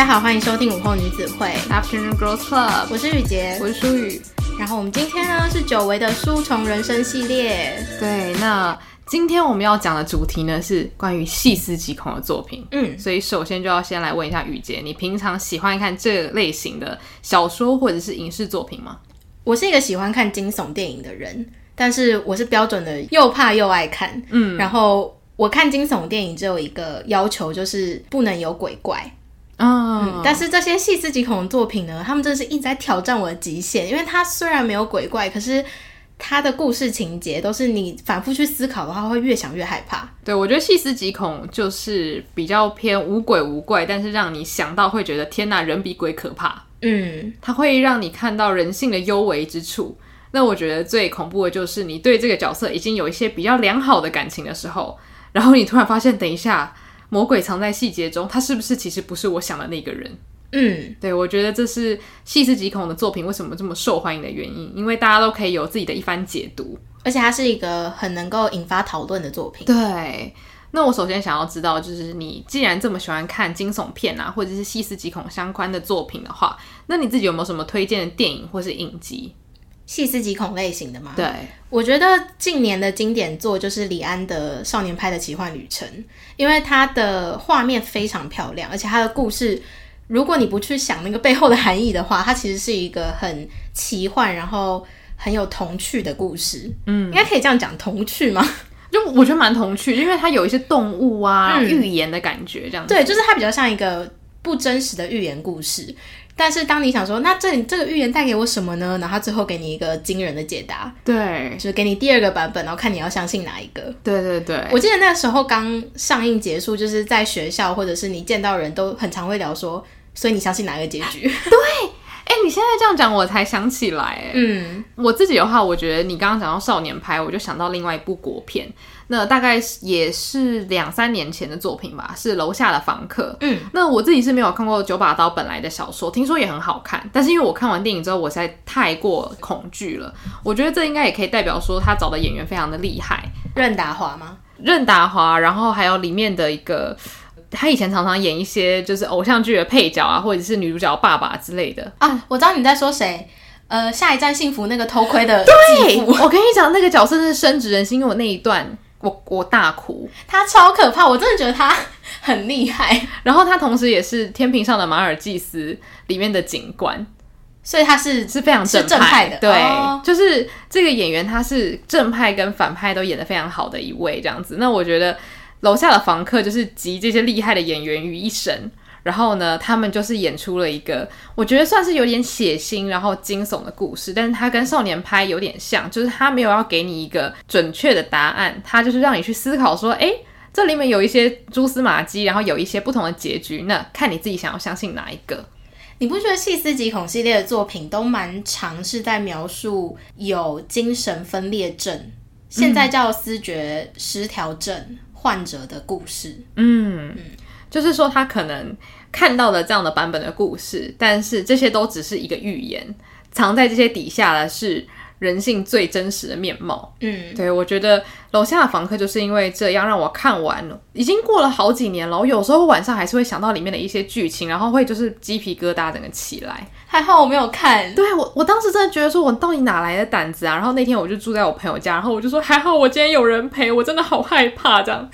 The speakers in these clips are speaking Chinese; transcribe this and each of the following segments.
大家好，欢迎收听午后女子会 Afternoon Girls Club，我是雨洁，我是舒雨。然后我们今天呢是久违的书虫人生系列。对，那今天我们要讲的主题呢是关于细思极恐的作品。嗯，所以首先就要先来问一下雨洁，你平常喜欢看这类型的小说或者是影视作品吗？我是一个喜欢看惊悚电影的人，但是我是标准的又怕又爱看。嗯，然后我看惊悚电影只有一个要求，就是不能有鬼怪。Oh. 嗯，但是这些细思极恐的作品呢，他们真的是一直在挑战我的极限，因为它虽然没有鬼怪，可是它的故事情节都是你反复去思考的话，会越想越害怕。对，我觉得细思极恐就是比较偏无鬼无怪，但是让你想到会觉得天哪，人比鬼可怕。嗯，它会让你看到人性的幽微之处。那我觉得最恐怖的就是你对这个角色已经有一些比较良好的感情的时候，然后你突然发现，等一下。魔鬼藏在细节中，他是不是其实不是我想的那个人？嗯，对，我觉得这是细思极恐的作品为什么这么受欢迎的原因，因为大家都可以有自己的一番解读，而且它是一个很能够引发讨论的作品。对，那我首先想要知道，就是你既然这么喜欢看惊悚片啊，或者是细思极恐相关的作品的话，那你自己有没有什么推荐的电影或是影集？细思极恐类型的吗？对，我觉得近年的经典作就是李安的《少年派的奇幻旅程》，因为它的画面非常漂亮，而且它的故事，如果你不去想那个背后的含义的话，它其实是一个很奇幻，然后很有童趣的故事。嗯，应该可以这样讲，童趣吗？就我觉得蛮童趣，因为它有一些动物啊、嗯、寓言的感觉，这样子。对，就是它比较像一个不真实的寓言故事。但是当你想说，那这这个预言带给我什么呢？然后他最后给你一个惊人的解答，对，就是给你第二个版本，然后看你要相信哪一个。对对对，我记得那个时候刚上映结束，就是在学校或者是你见到人都很常会聊说，所以你相信哪一个结局？对。哎、欸，你现在这样讲，我才想起来。嗯，我自己的话，我觉得你刚刚讲到少年派，我就想到另外一部国片，那大概也是两三年前的作品吧，是《楼下的房客》。嗯，那我自己是没有看过九把刀本来的小说，听说也很好看，但是因为我看完电影之后，我实在太过恐惧了。我觉得这应该也可以代表说他找的演员非常的厉害。任达华吗？任达华，然后还有里面的一个。他以前常常演一些就是偶像剧的配角啊，或者是女主角爸爸之类的啊。我知道你在说谁，呃，下一站幸福那个偷窥的。对，我跟你讲，那个角色是深植人心，因为我那一段我我大哭，他超可怕，我真的觉得他很厉害。然后他同时也是天平上的马尔济斯里面的警官，所以他是是非常正派，正派的。对，哦，就是这个演员他是正派跟反派都演得非常好的一位，这样子。那我觉得。楼下的房客就是集这些厉害的演员于一身，然后呢，他们就是演出了一个我觉得算是有点血腥，然后惊悚的故事。但是它跟少年拍有点像，就是他没有要给你一个准确的答案，他就是让你去思考说，诶，这里面有一些蛛丝马迹，然后有一些不同的结局，那看你自己想要相信哪一个。你不觉得细思极恐系列的作品都蛮尝试在描述有精神分裂症，现在叫思觉失调症。患者的故事，嗯，就是说他可能看到了这样的版本的故事，但是这些都只是一个预言，藏在这些底下的是人性最真实的面貌。嗯，对，我觉得楼下的房客就是因为这样让我看完了，已经过了好几年了，我有时候晚上还是会想到里面的一些剧情，然后会就是鸡皮疙瘩整个起来。还好我没有看，对，我我当时真的觉得说，我到底哪来的胆子啊？然后那天我就住在我朋友家，然后我就说还好我今天有人陪，我真的好害怕这样。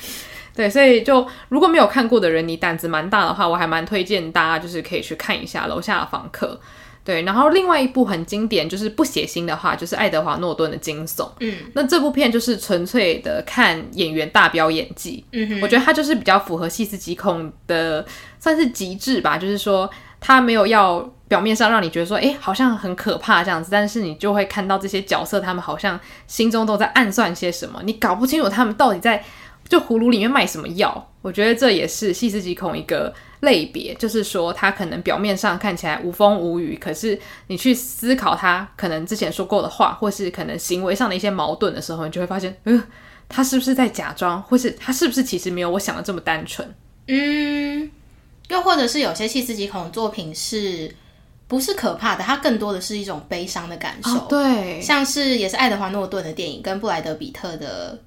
对，所以就如果没有看过的人，你胆子蛮大的话，我还蛮推荐大家就是可以去看一下楼下的房客。对，然后另外一部很经典就是不血腥的话，就是爱德华诺顿的惊悚。嗯，那这部片就是纯粹的看演员大飙演技。嗯哼，我觉得他就是比较符合细思极恐的，算是极致吧，就是说。他没有要表面上让你觉得说，哎，好像很可怕这样子，但是你就会看到这些角色，他们好像心中都在暗算些什么，你搞不清楚他们到底在就葫芦里面卖什么药。我觉得这也是细思极恐一个类别，就是说他可能表面上看起来无风无雨，可是你去思考他可能之前说过的话，或是可能行为上的一些矛盾的时候，你就会发现，嗯、呃，他是不是在假装，或是他是不是其实没有我想的这么单纯？嗯。又或者是有些细思极恐的作品是不是可怕的？它更多的是一种悲伤的感受。哦，对，像是也是爱德华诺顿的电影跟布莱德比特的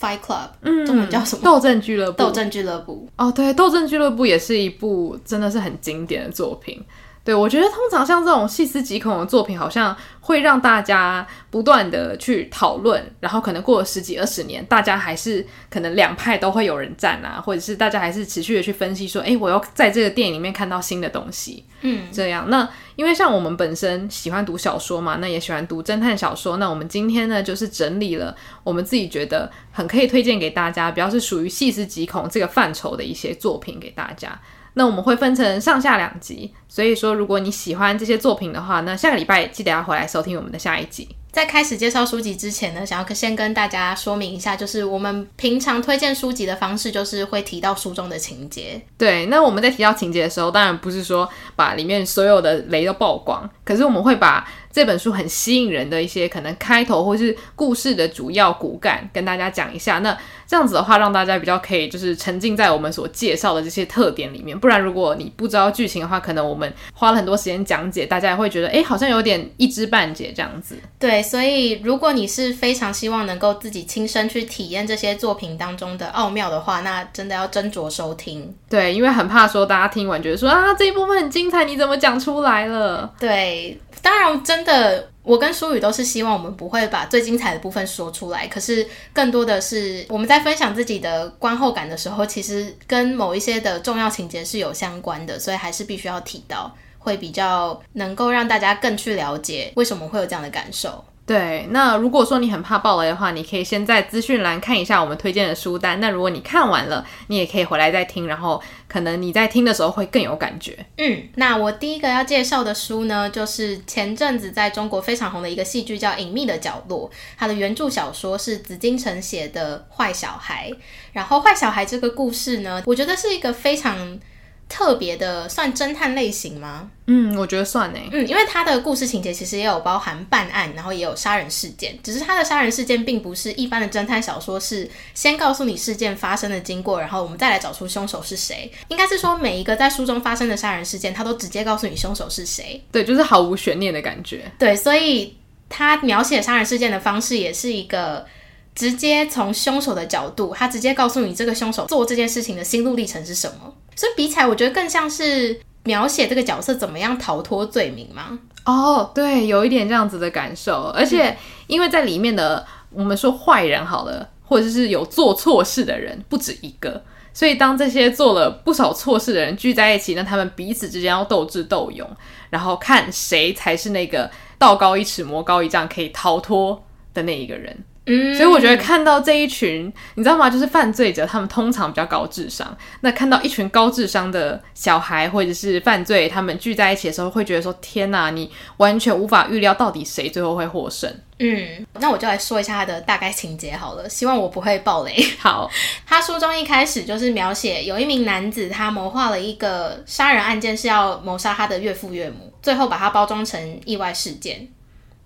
Fight Club，嗯，中文叫什么？斗阵俱乐部。斗阵俱乐部。哦，对，斗阵俱乐部也是一部真的是很经典的作品。对，我觉得通常像这种细思极恐的作品，好像会让大家不断的去讨论，然后可能过了十几二十年，大家还是可能两派都会有人站啊，或者是大家还是持续的去分析说，诶，我要在这个电影里面看到新的东西，嗯，这样。那因为像我们本身喜欢读小说嘛，那也喜欢读侦探小说，那我们今天呢，就是整理了我们自己觉得很可以推荐给大家，比较是属于细思极恐这个范畴的一些作品给大家。那我们会分成上下两集，所以说如果你喜欢这些作品的话，那下个礼拜记得要回来收听我们的下一集。在开始介绍书籍之前呢，想要先跟大家说明一下，就是我们平常推荐书籍的方式，就是会提到书中的情节。对，那我们在提到情节的时候，当然不是说把里面所有的雷都曝光，可是我们会把这本书很吸引人的一些可能开头或是故事的主要骨干跟大家讲一下。那这样子的话，让大家比较可以就是沉浸在我们所介绍的这些特点里面。不然，如果你不知道剧情的话，可能我们花了很多时间讲解，大家也会觉得诶，好像有点一知半解这样子。对，所以如果你是非常希望能够自己亲身去体验这些作品当中的奥妙的话，那真的要斟酌收听。对，因为很怕说大家听完觉得说啊，这一部分很精彩，你怎么讲出来了？对，当然真真的。我跟舒宇都是希望我们不会把最精彩的部分说出来，可是更多的是我们在分享自己的观后感的时候，其实跟某一些的重要情节是有相关的，所以还是必须要提到，会比较能够让大家更去了解为什么会有这样的感受。对，那如果说你很怕爆雷的话，你可以先在资讯栏看一下我们推荐的书单。那如果你看完了，你也可以回来再听，然后可能你在听的时候会更有感觉。嗯，那我第一个要介绍的书呢，就是前阵子在中国非常红的一个戏剧叫《隐秘的角落》，它的原著小说是紫金城写的《坏小孩》。然后《坏小孩》这个故事呢，我觉得是一个非常。特别的算侦探类型吗？嗯，我觉得算诶。嗯，因为他的故事情节其实也有包含办案，然后也有杀人事件。只是他的杀人事件并不是一般的侦探小说，是先告诉你事件发生的经过，然后我们再来找出凶手是谁。应该是说每一个在书中发生的杀人事件，他都直接告诉你凶手是谁。对，就是毫无悬念的感觉。对，所以他描写杀人事件的方式也是一个直接从凶手的角度，他直接告诉你这个凶手做这件事情的心路历程是什么。所以比起来，我觉得更像是描写这个角色怎么样逃脱罪名吗？哦，对，有一点这样子的感受。而且因为在里面的我们说坏人好了，或者是有做错事的人不止一个，所以当这些做了不少错事的人聚在一起，那他们彼此之间要斗智斗勇，然后看谁才是那个道高一尺魔高一丈可以逃脱的那一个人。嗯，所以我觉得看到这一群，你知道吗？就是犯罪者，他们通常比较高智商。那看到一群高智商的小孩或者是犯罪，他们聚在一起的时候，会觉得说：“天哪，你完全无法预料到底谁最后会获胜。”嗯，那我就来说一下他的大概情节好了，希望我不会爆雷。好，他书中一开始就是描写有一名男子，他谋划了一个杀人案件，是要谋杀他的岳父岳母，最后把它包装成意外事件。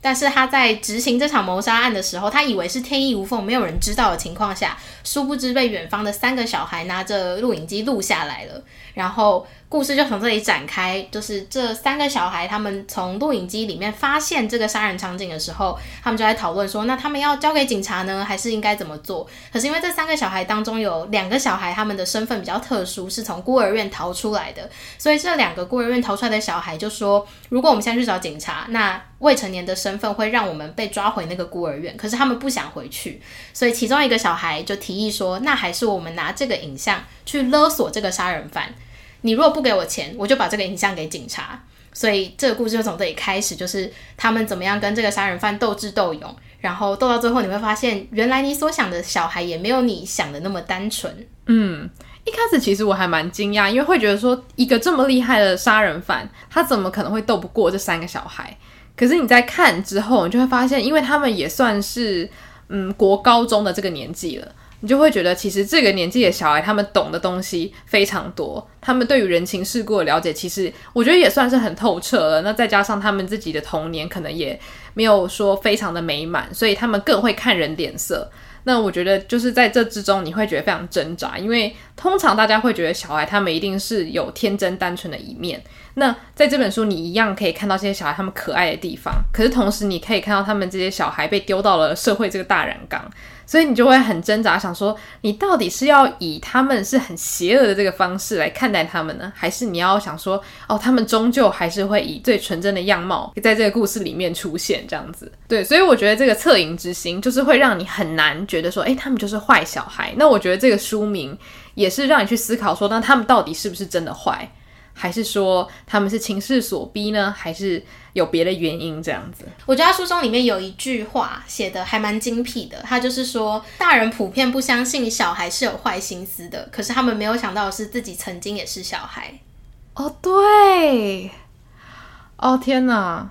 但是他在执行这场谋杀案的时候，他以为是天衣无缝，没有人知道的情况下，殊不知被远方的三个小孩拿着录影机录下来了，然后。故事就从这里展开，就是这三个小孩，他们从录影机里面发现这个杀人场景的时候，他们就在讨论说，那他们要交给警察呢，还是应该怎么做？可是因为这三个小孩当中有两个小孩，他们的身份比较特殊，是从孤儿院逃出来的，所以这两个孤儿院逃出来的小孩就说，如果我们现在去找警察，那未成年的身份会让我们被抓回那个孤儿院，可是他们不想回去，所以其中一个小孩就提议说，那还是我们拿这个影像去勒索这个杀人犯。你如果不给我钱，我就把这个影像给警察。所以这个故事就从这里开始，就是他们怎么样跟这个杀人犯斗智斗勇，然后斗到最后，你会发现，原来你所想的小孩也没有你想的那么单纯。嗯，一开始其实我还蛮惊讶，因为会觉得说，一个这么厉害的杀人犯，他怎么可能会斗不过这三个小孩？可是你在看之后，你就会发现，因为他们也算是嗯国高中的这个年纪了。你就会觉得，其实这个年纪的小孩，他们懂的东西非常多，他们对于人情世故的了解，其实我觉得也算是很透彻了。那再加上他们自己的童年，可能也没有说非常的美满，所以他们更会看人脸色。那我觉得就是在这之中，你会觉得非常挣扎，因为通常大家会觉得小孩他们一定是有天真单纯的一面。那在这本书，你一样可以看到这些小孩他们可爱的地方，可是同时你可以看到他们这些小孩被丢到了社会这个大染缸，所以你就会很挣扎，想说你到底是要以他们是很邪恶的这个方式来看待他们呢，还是你要想说，哦，他们终究还是会以最纯真的样貌在这个故事里面出现这样子？对，所以我觉得这个恻隐之心就是会让你很难觉得说，诶，他们就是坏小孩。那我觉得这个书名也是让你去思考说，那他们到底是不是真的坏？还是说他们是情势所逼呢？还是有别的原因这样子？我觉得他书中里面有一句话写的还蛮精辟的，他就是说，大人普遍不相信小孩是有坏心思的，可是他们没有想到的是自己曾经也是小孩。哦，对，哦天哪，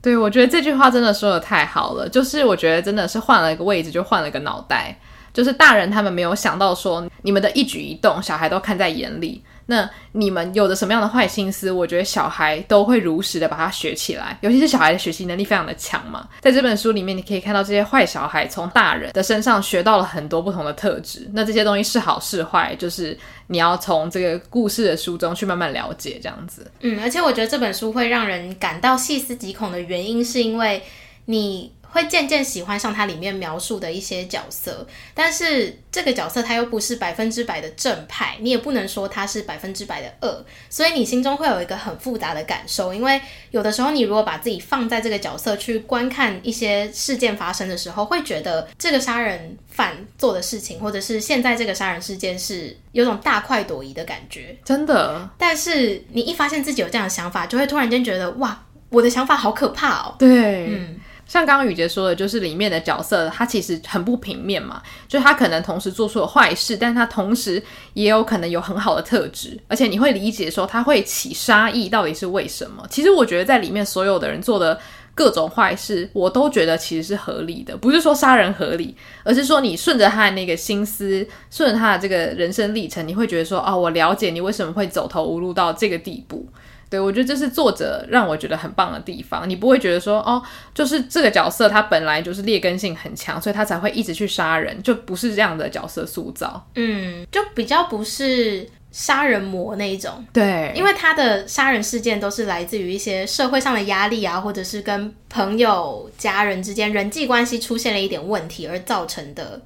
对，我觉得这句话真的说的太好了，就是我觉得真的是换了一个位置就换了个脑袋，就是大人他们没有想到说你们的一举一动，小孩都看在眼里。那你们有着什么样的坏心思？我觉得小孩都会如实的把它学起来，尤其是小孩的学习能力非常的强嘛。在这本书里面，你可以看到这些坏小孩从大人的身上学到了很多不同的特质。那这些东西是好是坏，就是你要从这个故事的书中去慢慢了解，这样子。嗯，而且我觉得这本书会让人感到细思极恐的原因，是因为你。会渐渐喜欢上它里面描述的一些角色，但是这个角色他又不是百分之百的正派，你也不能说他是百分之百的恶，所以你心中会有一个很复杂的感受。因为有的时候你如果把自己放在这个角色去观看一些事件发生的时候，会觉得这个杀人犯做的事情，或者是现在这个杀人事件是有种大快朵颐的感觉，真的。但是你一发现自己有这样的想法，就会突然间觉得哇，我的想法好可怕哦。对，嗯。像刚刚语婕说的，就是里面的角色，他其实很不平面嘛，就他可能同时做出了坏事，但他同时也有可能有很好的特质，而且你会理解说他会起杀意到底是为什么。其实我觉得在里面所有的人做的各种坏事，我都觉得其实是合理的，不是说杀人合理，而是说你顺着他的那个心思，顺着他的这个人生历程，你会觉得说，哦，我了解你为什么会走投无路到这个地步。对，我觉得这是作者让我觉得很棒的地方。你不会觉得说，哦，就是这个角色他本来就是劣根性很强，所以他才会一直去杀人，就不是这样的角色塑造。嗯，就比较不是杀人魔那一种。对，因为他的杀人事件都是来自于一些社会上的压力啊，或者是跟朋友、家人之间人际关系出现了一点问题而造成的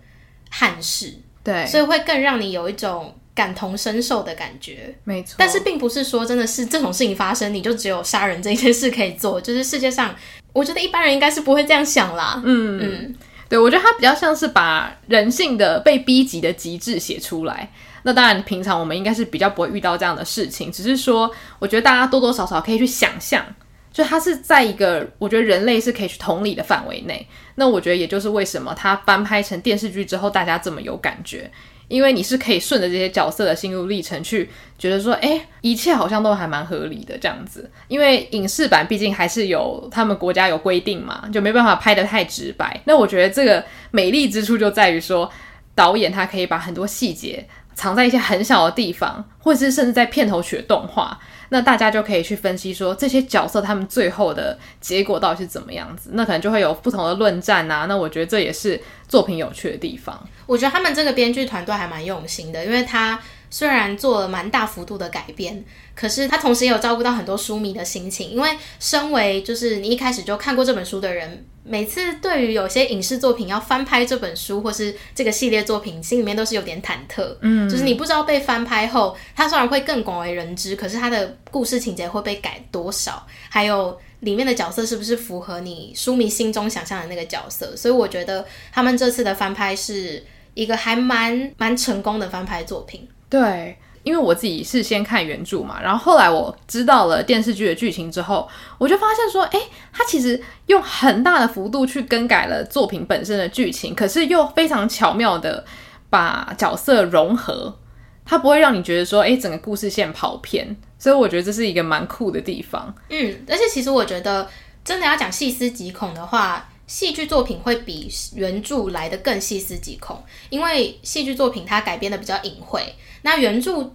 憾事。对，所以会更让你有一种。感同身受的感觉，没错。但是并不是说真的是这种事情发生，你就只有杀人这一件事可以做。就是世界上，我觉得一般人应该是不会这样想啦。嗯嗯，对，我觉得他比较像是把人性的被逼急的极致写出来。那当然，平常我们应该是比较不会遇到这样的事情，只是说，我觉得大家多多少少可以去想象，就他是在一个我觉得人类是可以去同理的范围内。那我觉得也就是为什么他翻拍成电视剧之后，大家这么有感觉。因为你是可以顺着这些角色的心路历程去觉得说，哎，一切好像都还蛮合理的这样子。因为影视版毕竟还是有他们国家有规定嘛，就没办法拍得太直白。那我觉得这个美丽之处就在于说，导演他可以把很多细节藏在一些很小的地方，或者是甚至在片头曲的动画。那大家就可以去分析说，这些角色他们最后的结果到底是怎么样子，那可能就会有不同的论战啊。那我觉得这也是作品有趣的地方。我觉得他们这个编剧团队还蛮用心的，因为他虽然做了蛮大幅度的改编，可是他同时也有照顾到很多书迷的心情。因为身为就是你一开始就看过这本书的人，每次对于有些影视作品要翻拍这本书或是这个系列作品，心里面都是有点忐忑。嗯，就是你不知道被翻拍后，它虽然会更广为人知，可是它的故事情节会被改多少，还有里面的角色是不是符合你书迷心中想象的那个角色。所以我觉得他们这次的翻拍是一个还蛮蛮成功的翻拍作品。对。因为我自己是先看原著嘛，然后后来我知道了电视剧的剧情之后，我就发现说，哎，他其实用很大的幅度去更改了作品本身的剧情，可是又非常巧妙的把角色融合，它不会让你觉得说，哎，整个故事线跑偏，所以我觉得这是一个蛮酷的地方。嗯，而且其实我觉得，真的要讲细思极恐的话，戏剧作品会比原著来的更细思极恐，因为戏剧作品它改编的比较隐晦。那原著，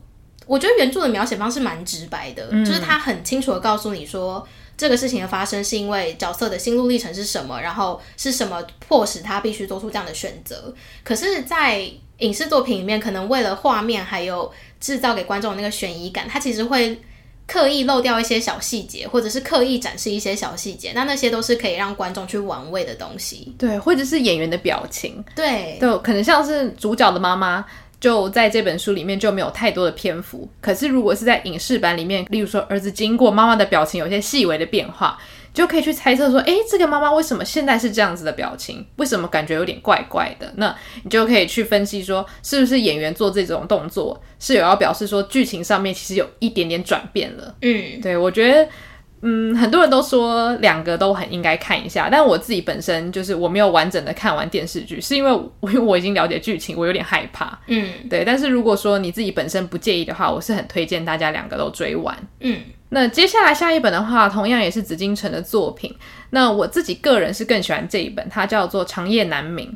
我觉得原著的描写方式蛮直白的，嗯、就是它很清楚的告诉你说，这个事情的发生是因为角色的心路历程是什么，然后是什么迫使他必须做出这样的选择。可是，在影视作品里面，可能为了画面还有制造给观众那个悬疑感，它其实会刻意漏掉一些小细节，或者是刻意展示一些小细节，那那些都是可以让观众去玩味的东西。对，或者是演员的表情。对，就可能像是主角的妈妈，就在这本书里面就没有太多的篇幅。可是如果是在影视版里面，例如说儿子经过妈妈的表情有些细微的变化。就可以去猜测说，诶，这个妈妈为什么现在是这样子的表情？为什么感觉有点怪怪的？那你就可以去分析说，是不是演员做这种动作是有要表示说剧情上面其实有一点点转变了？嗯，对，我觉得，嗯，很多人都说两个都很应该看一下，但我自己本身就是我没有完整的看完电视剧，是因为我因为我已经了解剧情，我有点害怕。嗯，对，但是如果说你自己本身不介意的话，我是很推荐大家两个都追完。嗯。那接下来下一本的话，同样也是紫禁城的作品。那我自己个人是更喜欢这一本，它叫做《长夜难明》。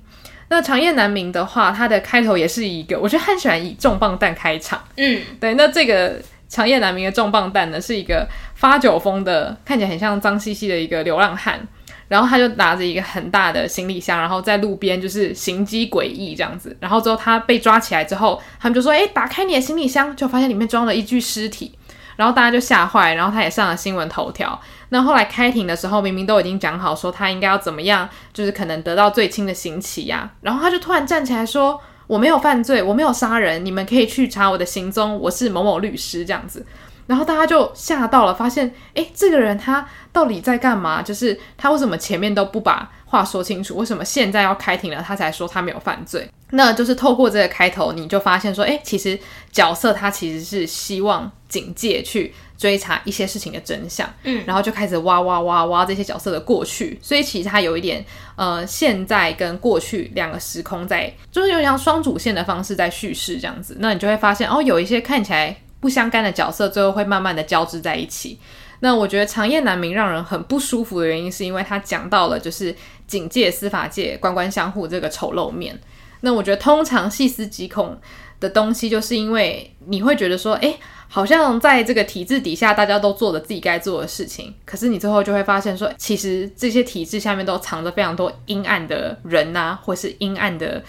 那《长夜难明》的话，它的开头也是一个，我觉得很喜欢以重磅弹开场。嗯，对。那这个《长夜难明》的重磅弹呢，是一个发酒疯的，看起来很像脏兮兮的一个流浪汉。然后他就拿着一个很大的行李箱，然后在路边就是行迹诡异这样子。然后之后他被抓起来之后，他们就说：“哎，打开你的行李箱，就发现里面装了一具尸体。”然后大家就吓坏，然后他也上了新闻头条。那后来开庭的时候，明明都已经讲好说他应该要怎么样，就是可能得到最轻的刑期呀。然后他就突然站起来说：“我没有犯罪，我没有杀人，你们可以去查我的行踪，我是某某律师这样子。”然后大家就吓到了，发现诶，这个人他到底在干嘛？就是他为什么前面都不把话说清楚？为什么现在要开庭了，他才说他没有犯罪？那就是透过这个开头，你就发现说，诶，其实角色他其实是希望警戒去追查一些事情的真相，嗯，然后就开始挖挖挖挖这些角色的过去，所以其实他有一点呃，现在跟过去两个时空在，就是有点像双主线的方式在叙事这样子。那你就会发现，哦，有一些看起来。不相干的角色最后会慢慢的交织在一起。那我觉得长夜难明让人很不舒服的原因，是因为他讲到了就是警戒、司法界官官相护这个丑陋面。那我觉得通常细思极恐的东西，就是因为你会觉得说，诶，好像在这个体制底下，大家都做了自己该做的事情，可是你最后就会发现说，其实这些体制下面都藏着非常多阴暗的人呐、啊，或是阴暗的。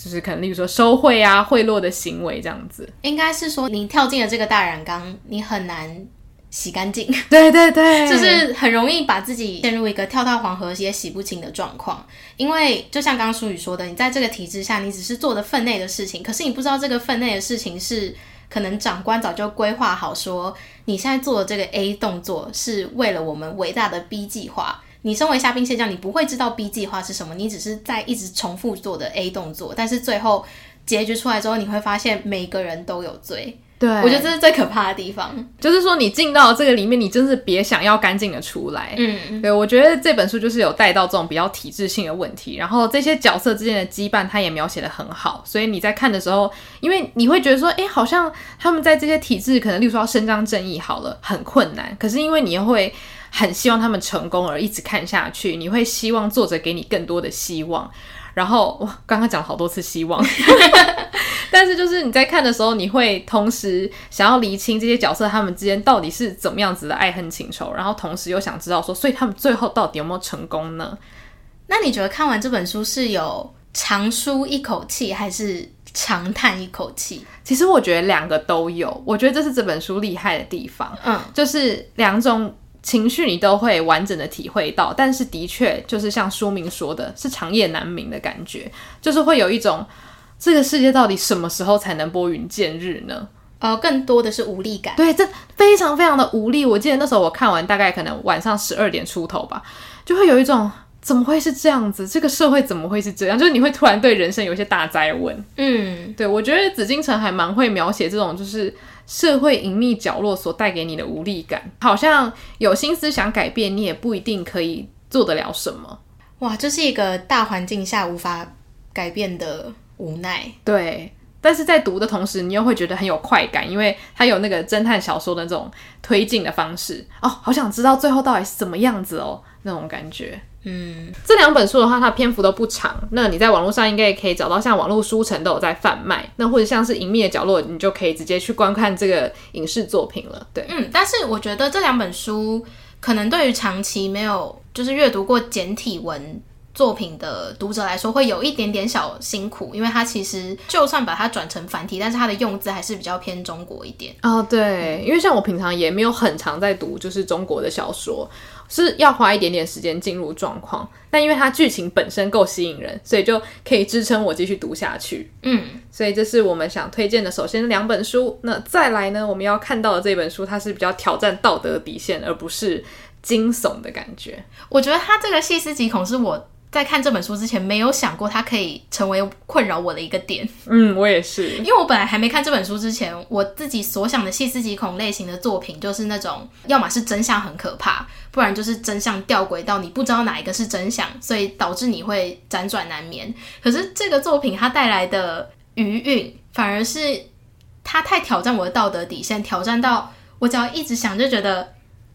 就是可能，例如说收贿啊、贿赂的行为这样子，应该是说你跳进了这个大染缸，你很难洗干净。对对对，就是很容易把自己陷入一个跳到黄河也洗不清的状况。因为就像刚刚淑宇说的，你在这个体制下，你只是做的分内的事情，可是你不知道这个分内的事情是可能长官早就规划好，说你现在做的这个 A 动作是为了我们伟大的 B 计划。你身为虾兵蟹将，你不会知道 B 计划是什么，你只是在一直重复做的 A 动作，但是最后结局出来之后，你会发现每个人都有罪。对，我觉得这是最可怕的地方，就是说你进到这个里面，你真是别想要干净的出来。嗯，对，我觉得这本书就是有带到这种比较体制性的问题，然后这些角色之间的羁绊，他也描写的很好，所以你在看的时候，因为你会觉得说，哎，好像他们在这些体制，可能例如说要伸张正义，好了，很困难，可是因为你又会。很希望他们成功而一直看下去，你会希望作者给你更多的希望。然后哇，刚刚讲了好多次希望，但是就是你在看的时候，你会同时想要厘清这些角色他们之间到底是怎么样子的爱恨情仇，然后同时又想知道说，所以他们最后到底有没有成功呢？那你觉得看完这本书是有长舒一口气，还是长叹一口气？其实我觉得两个都有，我觉得这是这本书厉害的地方。嗯，就是两种。情绪你都会完整的体会到，但是的确就是像书名说的，是长夜难明的感觉，就是会有一种这个世界到底什么时候才能拨云见日呢？呃，更多的是无力感。对，这非常非常的无力。我记得那时候我看完，大概可能晚上十二点出头吧，就会有一种怎么会是这样子？这个社会怎么会是这样？就是你会突然对人生有一些大灾问。嗯，对，我觉得紫禁城还蛮会描写这种就是。社会隐秘角落所带给你的无力感，好像有心思想改变，你也不一定可以做得了什么。哇，这是一个大环境下无法改变的无奈。对，但是在读的同时，你又会觉得很有快感，因为它有那个侦探小说的那种推进的方式。哦，好想知道最后到底是怎么样子哦，那种感觉。嗯，这两本书的话，它篇幅都不长。那你在网络上应该也可以找到，像网络书城都有在贩卖。那或者像是隐秘的角落，你就可以直接去观看这个影视作品了。对，嗯，但是我觉得这两本书可能对于长期没有就是阅读过简体文作品的读者来说，会有一点点小辛苦，因为它其实就算把它转成繁体，但是它的用字还是比较偏中国一点。哦，对，因为像我平常也没有很常在读，就是中国的小说。是要花一点点时间进入状况，但因为它剧情本身够吸引人，所以就可以支撑我继续读下去。嗯，所以这是我们想推荐的。首先两本书，那再来呢，我们要看到的这本书，它是比较挑战道德底线，而不是惊悚的感觉。我觉得它这个细思极恐是我。在看这本书之前，没有想过它可以成为困扰我的一个点。嗯，我也是，因为我本来还没看这本书之前，我自己所想的细思极恐类型的作品，就是那种要么是真相很可怕，不然就是真相吊诡到你不知道哪一个是真相，所以导致你会辗转难眠。可是这个作品它带来的余韵，反而是它太挑战我的道德底线，挑战到我只要一直想就觉得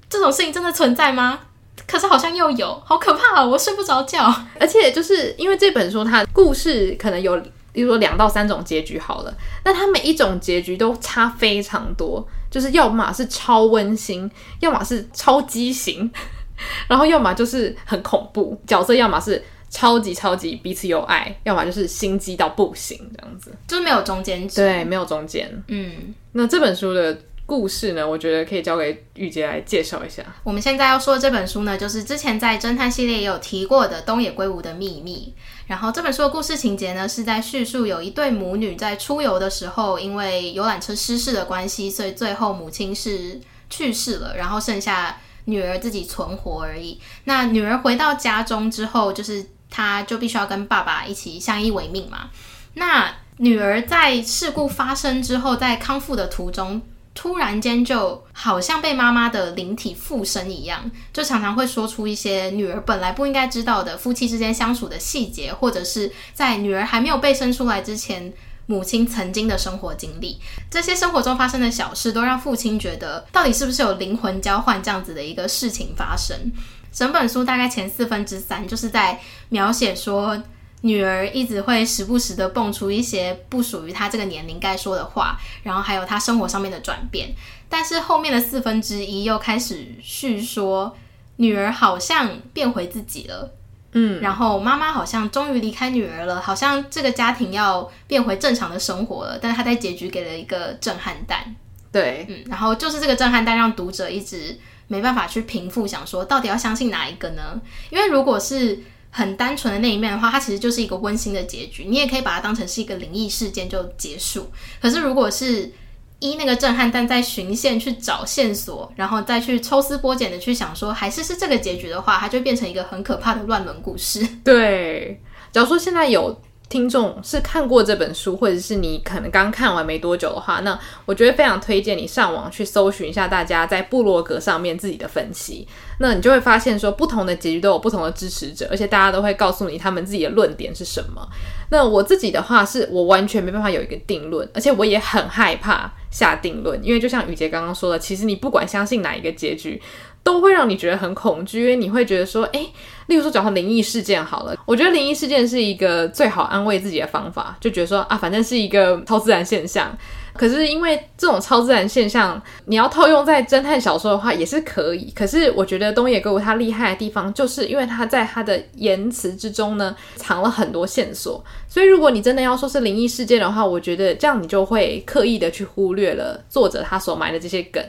这种事情真的存在吗？可是好像又有，好可怕啊！我睡不着觉。而且就是因为这本书，它故事可能有，比如说两到三种结局好了，那它每一种结局都差非常多，就是要么是超温馨，要么是超畸形，然后要么就是很恐怖，角色要么是超级超级彼此有爱，要么就是心机到不行这样子，就是没有中间值。对，没有中间。嗯，那这本书的。故事呢，我觉得可以交给玉洁来介绍一下。我们现在要说的这本书呢，就是之前在侦探系列也有提过的东野圭吾的秘密。然后这本书的故事情节呢，是在叙述有一对母女在出游的时候，因为游览车失事的关系，所以最后母亲是去世了，然后剩下女儿自己存活而已。那女儿回到家中之后，就是她就必须要跟爸爸一起相依为命嘛。那女儿在事故发生之后，在康复的途中。突然间就好像被妈妈的灵体附身一样，就常常会说出一些女儿本来不应该知道的夫妻之间相处的细节，或者是在女儿还没有被生出来之前，母亲曾经的生活经历。这些生活中发生的小事，都让父亲觉得到底是不是有灵魂交换这样子的一个事情发生。整本书大概前四分之三就是在描写说。女儿一直会时不时的蹦出一些不属于她这个年龄该说的话，然后还有她生活上面的转变。但是后面的四分之一又开始叙说，女儿好像变回自己了，嗯，然后妈妈好像终于离开女儿了，好像这个家庭要变回正常的生活了。但是她在结局给了一个震撼弹，对，嗯，然后就是这个震撼弹让读者一直没办法去平复，想说到底要相信哪一个呢？因为如果是很单纯的那一面的话，它其实就是一个温馨的结局，你也可以把它当成是一个灵异事件就结束。可是如果是一那个震撼但在寻线去找线索，然后再去抽丝剥茧的去想说还是是这个结局的话，它就变成一个很可怕的乱伦故事。对，假如说现在有。听众是看过这本书，或者是你可能刚看完没多久的话，那我觉得非常推荐你上网去搜寻一下大家在部落格上面自己的分析，那你就会发现说不同的结局都有不同的支持者，而且大家都会告诉你他们自己的论点是什么。那我自己的话是我完全没办法有一个定论，而且我也很害怕下定论，因为就像雨洁刚刚说的，其实你不管相信哪一个结局。都会让你觉得很恐惧，因为你会觉得说，诶，例如说讲到灵异事件好了，我觉得灵异事件是一个最好安慰自己的方法，就觉得说啊，反正是一个超自然现象。可是因为这种超自然现象，你要套用在侦探小说的话也是可以。可是我觉得东野圭吾他厉害的地方，就是因为他在他的言辞之中呢，藏了很多线索。所以如果你真的要说是灵异事件的话，我觉得这样你就会刻意的去忽略了作者他所埋的这些梗。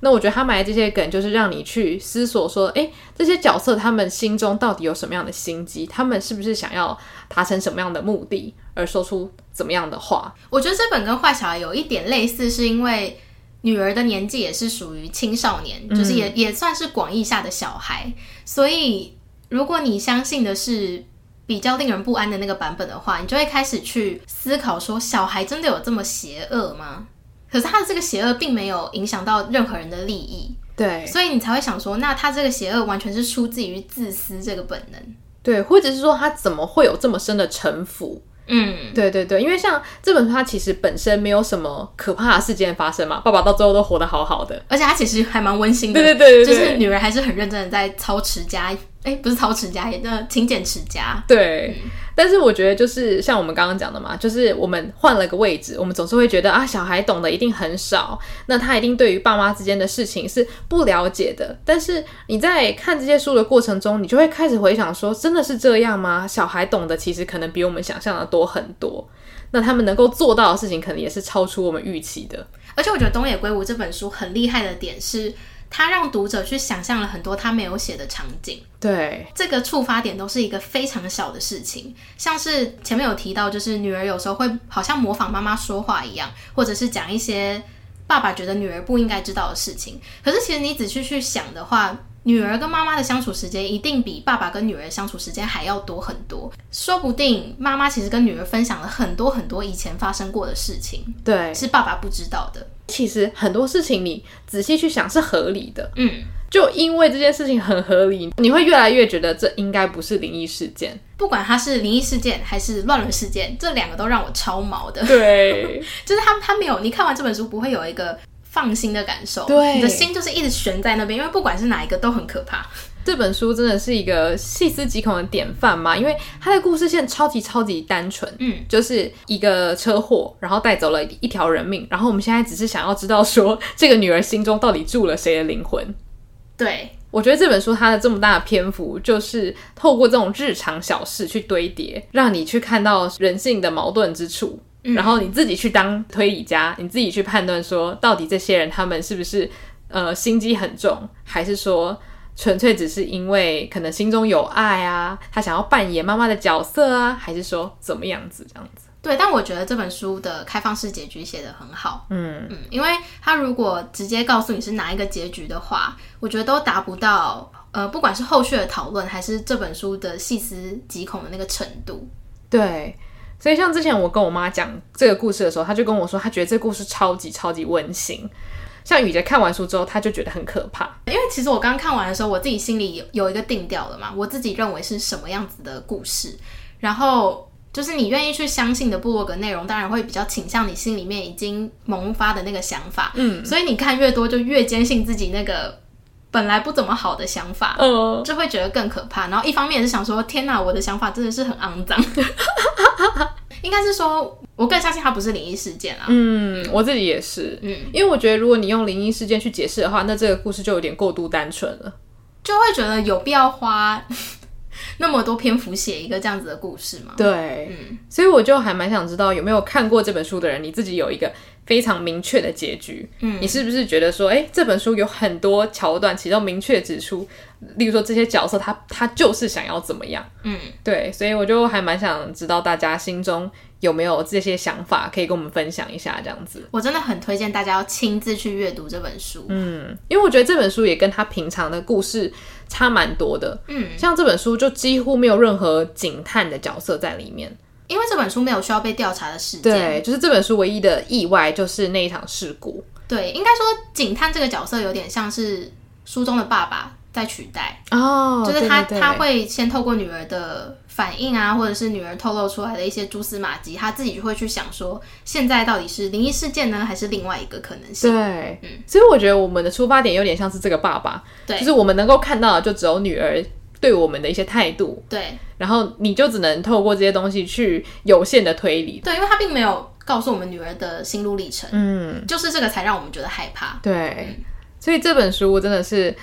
那我觉得他埋的这些梗，就是让你去思索说，诶，这些角色他们心中到底有什么样的心机？他们是不是想要达成什么样的目的，而说出怎么样的话？我觉得这本跟坏小孩有一点类似，是因为女儿的年纪也是属于青少年，就是也也算是广义下的小孩。所以，如果你相信的是比较令人不安的那个版本的话，你就会开始去思考说，小孩真的有这么邪恶吗？可是他的这个邪恶并没有影响到任何人的利益，对，所以你才会想说，那他这个邪恶完全是出自于自私这个本能，对，或者是说他怎么会有这么深的城府？嗯，对对对，因为像这本书，它其实本身没有什么可怕的事件发生嘛，爸爸到最后都活得好好的，而且他其实还蛮温馨的，对对对，对，就是女人还是很认真的在操持家，哎，不是操持家，也叫勤俭持家，对。嗯但是我觉得就是像我们刚刚讲的嘛，就是我们换了个位置，我们总是会觉得啊，小孩懂得一定很少，那他一定对于爸妈之间的事情是不了解的。但是你在看这些书的过程中，你就会开始回想说，真的是这样吗？小孩懂得其实可能比我们想象的多很多。那他们能够做到的事情，可能也是超出我们预期的。而且我觉得东野圭吾这本书很厉害的点是，他让读者去想象了很多他没有写的场景。对，这个触发点都是一个非常小的事情，像是前面有提到，就是女儿有时候会好像模仿妈妈说话一样，或者是讲一些爸爸觉得女儿不应该知道的事情。可是其实你仔细去想的话，女儿跟妈妈的相处时间一定比爸爸跟女儿相处时间还要多很多，说不定妈妈其实跟女儿分享了很多很多以前发生过的事情，对，是爸爸不知道的。其实很多事情你仔细去想是合理的，嗯，就因为这件事情很合理，你会越来越觉得这应该不是灵异事件，不管它是灵异事件还是乱伦事件，这两个都让我超毛的。对，就是他他没有，你看完这本书不会有一个。放心的感受，对，你的心就是一直悬在那边，因为不管是哪一个都很可怕。这本书真的是一个细思极恐的典范嘛，因为它的故事线超级超级单纯，嗯，就是一个车祸，然后带走了一条人命，然后我们现在只是想要知道说，这个女儿心中到底住了谁的灵魂。对，我觉得这本书它的这么大的篇幅，就是透过这种日常小事去堆叠，让你去看到人性的矛盾之处。然后你自己去当推理家，你自己去判断说，到底这些人他们是不是呃心机很重，还是说纯粹只是因为可能心中有爱啊，他想要扮演妈妈的角色啊，还是说怎么样子这样子？对，但我觉得这本书的开放式结局写得很好，嗯嗯，因为他如果直接告诉你是哪一个结局的话，我觉得都达不到呃，不管是后续的讨论，还是这本书的细思极恐的那个程度，对。所以，像之前我跟我妈讲这个故事的时候，她就跟我说，她觉得这个故事超级超级温馨。像雨杰看完书之后，她就觉得很可怕。因为其实我刚看完的时候，我自己心里有有一个定调了嘛，我自己认为是什么样子的故事。然后就是你愿意去相信的部落格内容，当然会比较倾向你心里面已经萌发的那个想法。嗯，所以你看越多，就越坚信自己那个本来不怎么好的想法，嗯，就会觉得更可怕。然后一方面也是想说，天哪，我的想法真的是很肮脏。应该是说，我更相信它不是灵异事件啊。嗯，我自己也是。嗯，因为我觉得如果你用灵异事件去解释的话，那这个故事就有点过度单纯了，就会觉得有必要花那么多篇幅写一个这样子的故事吗？对，嗯，所以我就还蛮想知道有没有看过这本书的人，你自己有一个非常明确的结局。嗯，你是不是觉得说，哎，这本书有很多桥段，其中明确指出，例如说这些角色他他就是想要怎么样？嗯，对，所以我就还蛮想知道大家心中有没有这些想法，可以跟我们分享一下这样子。我真的很推荐大家要亲自去阅读这本书。嗯，因为我觉得这本书也跟他平常的故事差蛮多的。嗯，像这本书就几乎没有任何警探的角色在里面，因为这本书没有需要被调查的事件。对，就是这本书唯一的意外就是那一场事故。对，应该说警探这个角色有点像是书中的爸爸。在取代哦，就是他，他会先透过女儿的反应啊，或者是女儿透露出来的一些蛛丝马迹，他自己就会去想说，现在到底是灵异事件呢，还是另外一个可能性？对，嗯，所以我觉得我们的出发点有点像是这个爸爸，对，就是我们能够看到的就只有女儿对我们的一些态度，对，然后你就只能透过这些东西去有限的推理，对，因为他并没有告诉我们女儿的心路历程，嗯，就是这个才让我们觉得害怕，对，嗯，所以这本书真的是。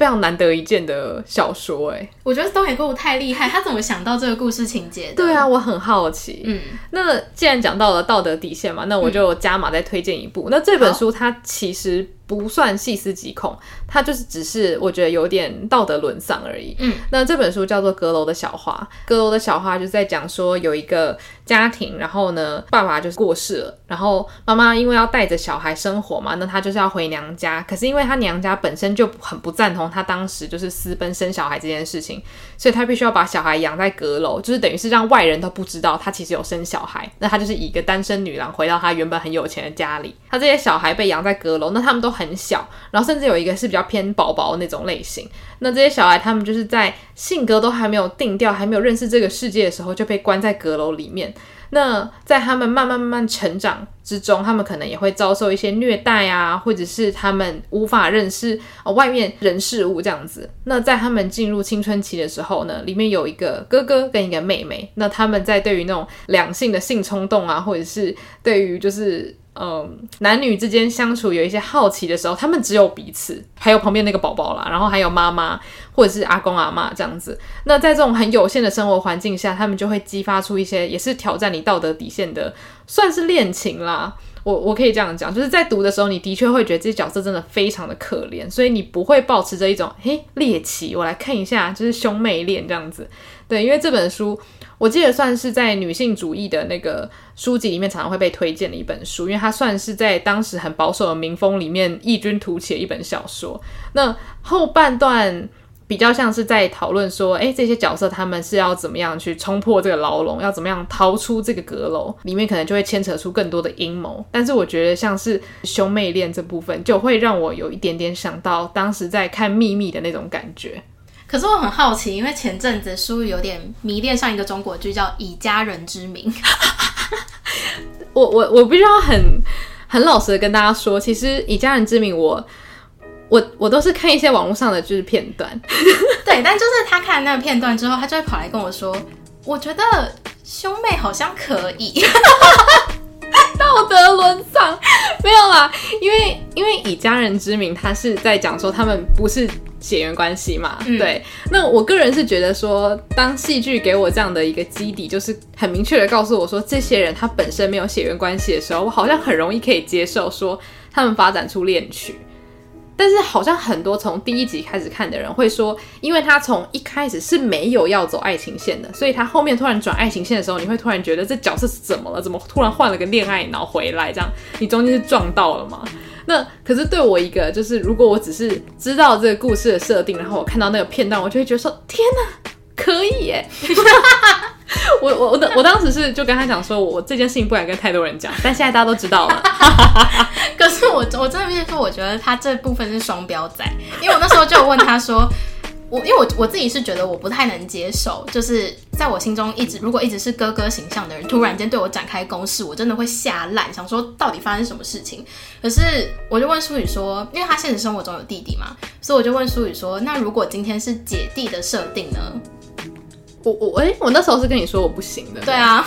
非常难得一见的小说，哎，我觉得东野圭吾太厉害，他怎么想到这个故事情节的？对啊，我很好奇。嗯，那既然讲到了道德底线嘛，那我就加码再推荐一部。嗯，那这本书它其实。不算细思极恐，它就是只是我觉得有点道德沦丧而已。嗯，那这本书叫做《阁楼的小花》，阁楼的小花就在讲说有一个家庭，然后呢，爸爸就是过世了，然后妈妈因为要带着小孩生活嘛，那她就是要回娘家。可是因为她娘家本身就很不赞同她当时就是私奔生小孩这件事情，所以她必须要把小孩养在阁楼，就是等于是让外人都不知道她其实有生小孩。那她就是以一个单身女郎回到她原本很有钱的家里，她这些小孩被养在阁楼，那他们都。很小，然后甚至有一个是比较偏宝宝那种类型。那这些小孩他们就是在性格都还没有定调，还没有认识这个世界的时候就被关在阁楼里面。那在他们慢慢慢慢成长之中，他们可能也会遭受一些虐待啊，或者是他们无法认识外面人事物这样子。那在他们进入青春期的时候呢，里面有一个哥哥跟一个妹妹。那他们在对于那种两性的性冲动啊，或者是对于就是。嗯，男女之间相处有一些好奇的时候，他们只有彼此，还有旁边那个宝宝啦，然后还有妈妈或者是阿公阿嬷这样子。那在这种很有限的生活环境下，他们就会激发出一些也是挑战你道德底线的，算是恋情啦。我我可以这样讲，就是在读的时候，你的确会觉得这些角色真的非常的可怜，所以你不会抱持着一种嘿猎奇，我来看一下，就是兄妹恋这样子。对，因为这本书。我记得算是在女性主义的那个书籍里面常常会被推荐的一本书，因为它算是在当时很保守的民风里面异军突起的一本小说。那后半段比较像是在讨论说，诶，这些角色他们是要怎么样去冲破这个牢笼，要怎么样逃出这个阁楼，里面可能就会牵扯出更多的阴谋。但是我觉得像是兄妹恋这部分，就会让我有一点点想到当时在看《秘密》的那种感觉。可是我很好奇，因为前阵子书有点迷恋上一个中国剧，叫《以家人之名》。我我我必须要很很老实的跟大家说，其实《以家人之名》我，我我我都是看一些网络上的就是片段。对，但就是他看那个片段之后，他就会跑来跟我说，我觉得兄妹好像可以。道德沦丧，没有啦，因为因为以家人之名，他是在讲说他们不是血缘关系嘛，嗯、对。那我个人是觉得说，当戏剧给我这样的一个基底，就是很明确的告诉我说，这些人他本身没有血缘关系的时候，我好像很容易可以接受说他们发展出恋曲。但是好像很多从第一集开始看的人会说，因为他从一开始是没有要走爱情线的，所以他后面突然转爱情线的时候，你会突然觉得这角色是怎么了？怎么突然换了个恋爱脑回来？这样你中间是撞到了吗？那可是对我一个就是，如果我只是知道这个故事的设定，然后我看到那个片段，我就会觉得说，天哪，可以耶！我我我我当时是就跟他讲说，我这件事情不敢跟太多人讲，但现在大家都知道了。可是我我真的必须说，我觉得他这部分是双标仔，因为我那时候就有问他说，我因为我我自己是觉得我不太能接受，就是在我心中一直如果一直是哥哥形象的人，突然间对我展开攻势，我真的会吓烂，想说到底发生什么事情。可是我就问舒宇说，因为他现实生活中有弟弟嘛，所以我就问书宇说，那如果今天是姐弟的设定呢？我我哎，我那时候是跟你说我不行的。对啊，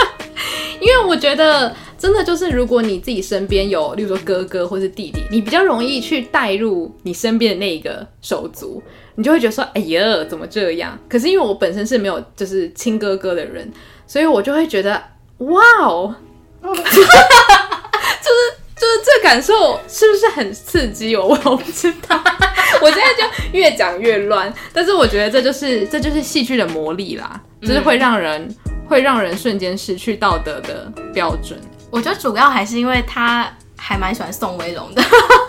因为我觉得真的就是，如果你自己身边有，例如说哥哥或是弟弟，你比较容易去带入你身边的那一个手足，你就会觉得说，哎呀，怎么这样？可是因为我本身是没有就是亲哥哥的人，所以我就会觉得，哇哦，就是。就是这感受是不是很刺激？我我不知道，我现在就越讲越乱。但是我觉得这就是这就是戏剧的魔力啦，就是会让人、嗯、会让人瞬间失去道德的标准。我觉得主要还是因为他还蛮喜欢宋威龙的，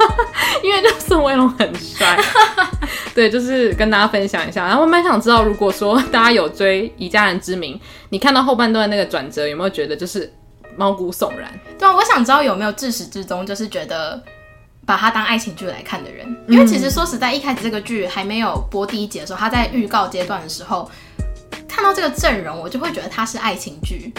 因为就宋威龙很帅。对，就是跟大家分享一下。然后我蛮想知道，如果说大家有追《以家人之名》，你看到后半段那个转折，有没有觉得就是？毛骨悚然，对啊，我想知道有没有自始至终就是觉得把它当爱情剧来看的人，因为其实说实在，一开始这个剧还没有播第一集的时候，他在预告阶段的时候看到这个阵容，我就会觉得它是爱情剧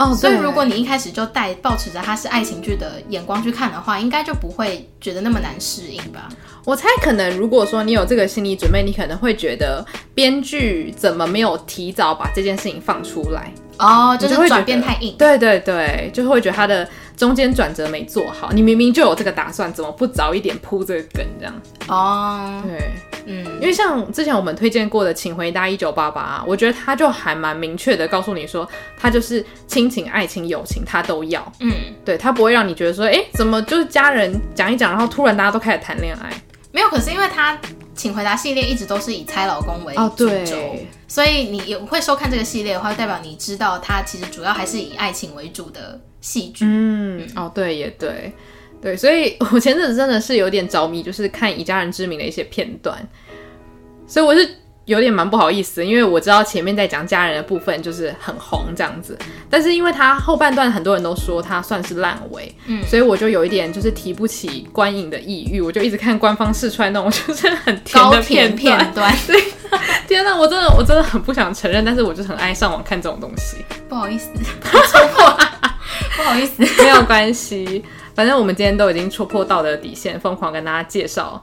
哦。所以如果你一开始就带抱持着它是爱情剧的眼光去看的话，应该就不会觉得那么难适应吧。我猜可能如果说你有这个心理准备，你可能会觉得编剧怎么没有提早把这件事情放出来。哦，就是转变太硬，对对对，就会觉得他的中间转折没做好。你明明就有这个打算，怎么不早一点铺这个梗这样？哦，对，嗯，因为像之前我们推荐过的《请回答一九八八》，我觉得他就还蛮明确的告诉你说，他就是亲情、爱情、友情，他都要。嗯，对，他不会让你觉得说，哎，怎么就是家人讲一讲，然后突然大家都开始谈恋爱？没有，可是因为他。请回答系列一直都是以猜老公为主轴，哦、对，所以你也会收看这个系列的话，代表你知道它其实主要还是以爱情为主的戏剧。嗯，哦，对，也对，对，所以 我前阵子真的是有点着迷，就是看《以家人之名》的一些片段，所以我是有点蛮不好意思，因为我知道前面在讲家人的部分就是很红这样子，但是因为他后半段很多人都说他算是烂尾，嗯，所以我就有一点就是提不起观影的意欲，我就一直看官方试出来那种 就是很甜的片片段。对，天哪，我真的我真的很不想承认，但是我就很爱上网看这种东西。不好意思，不好意思，没有关系，反正我们今天都已经戳破道德底线，疯狂跟大家介绍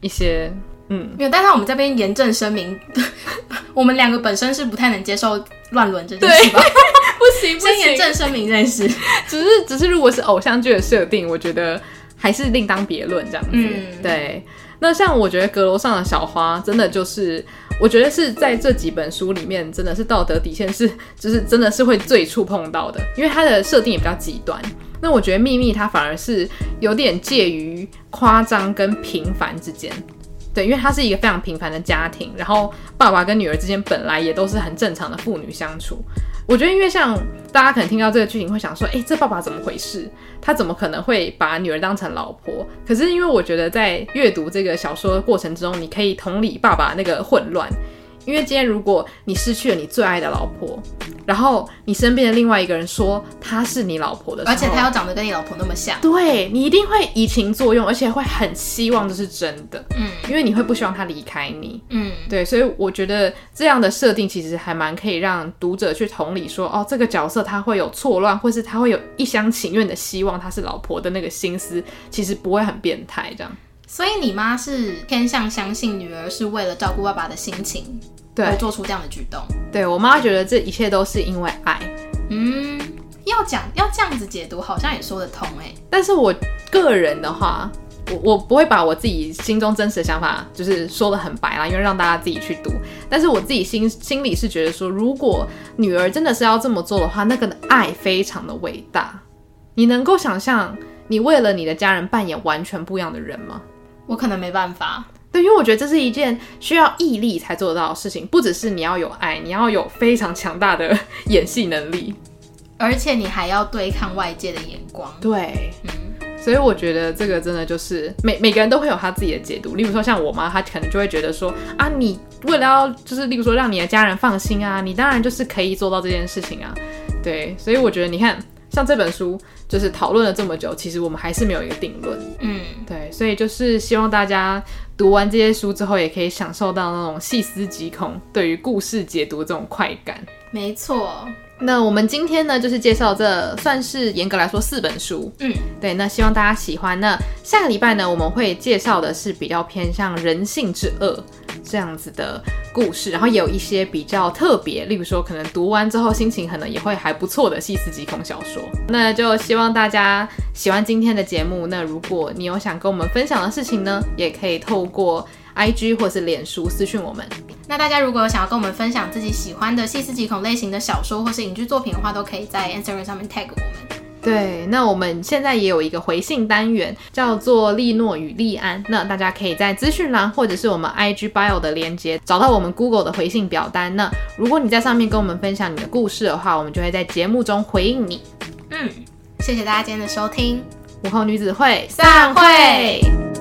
一些。嗯，没有，但是我们这边严正声明，我们两个本身是不太能接受乱伦这件事吧？不行，不行，先严正声明这件事。只是，只是如果是偶像剧的设定，我觉得还是另当别论这样子。嗯，对。那像我觉得阁楼上的小花，真的就是，我觉得是在这几本书里面，真的是道德底线是，就是真的是会最触碰到的，因为它的设定也比较极端。那我觉得秘密它反而是有点介于夸张跟平凡之间。对，因为它是一个非常平凡的家庭，然后爸爸跟女儿之间本来也都是很正常的父女相处。我觉得，因为像大家可能听到这个剧情会想说，诶，这爸爸怎么回事？他怎么可能会把女儿当成老婆？可是因为我觉得在阅读这个小说的过程之中，你可以同理爸爸那个混乱。因为今天如果你失去了你最爱的老婆，然后你身边的另外一个人说她是你老婆的时候，而且她又长得跟你老婆那么像，对，你一定会移情作用，而且会很希望这是真的，嗯，因为你会不希望她离开你，嗯，对，所以我觉得这样的设定其实还蛮可以让读者去同理说，哦，这个角色他会有错乱，或是他会有一厢情愿的希望她是老婆的那个心思，其实不会很变态这样。所以你妈是偏向相信女儿是为了照顾爸爸的心情，对，而做出这样的举动。对，我妈觉得这一切都是因为爱。嗯，要讲要这样子解读，好像也说得通哎。但是我个人的话，我我不会把我自己心中真实的想法就是说的很白啦，因为让大家自己去读。但是我自己心心里是觉得说，如果女儿真的是要这么做的话，那个爱非常的伟大。你能够想象你为了你的家人扮演完全不一样的人吗？我可能没办法，对，因为我觉得这是一件需要毅力才做得到的事情，不只是你要有爱，你要有非常强大的 演戏能力，而且你还要对抗外界的眼光。对，嗯，所以我觉得这个真的就是每每个人都会有他自己的解读。例如说，像我妈，她可能就会觉得说啊，你为了要就是，例如说让你的家人放心啊，你当然就是可以做到这件事情啊。对，所以我觉得你看。像这本书，就是讨论了这么久，其实我们还是没有一个定论。嗯，对，所以就是希望大家读完这些书之后，也可以享受到那种细思极恐对于故事解读这种快感。没错。那我们今天呢，就是介绍这算是严格来说四本书。嗯，对。那希望大家喜欢。那下个礼拜呢，我们会介绍的是比较偏向人性之恶这样子的故事，然后也有一些比较特别，例如说可能读完之后心情可能也会还不错的细思极恐小说。那就希望大家喜欢今天的节目。那如果你有想跟我们分享的事情呢，也可以透过 IG 或是脸书私讯我们。那大家如果有想要跟我们分享自己喜欢的细思极恐类型的小说或是影剧作品的话，都可以在 Instagram 上面 tag 我们。对，那我们现在也有一个回信单元，叫做利诺与利安。那大家可以在资讯栏或者是我们 IG bio 的连接找到我们 Google 的回信表单。那如果你在上面跟我们分享你的故事的话，我们就会在节目中回应你。嗯，谢谢大家今天的收听，午后女子会散会。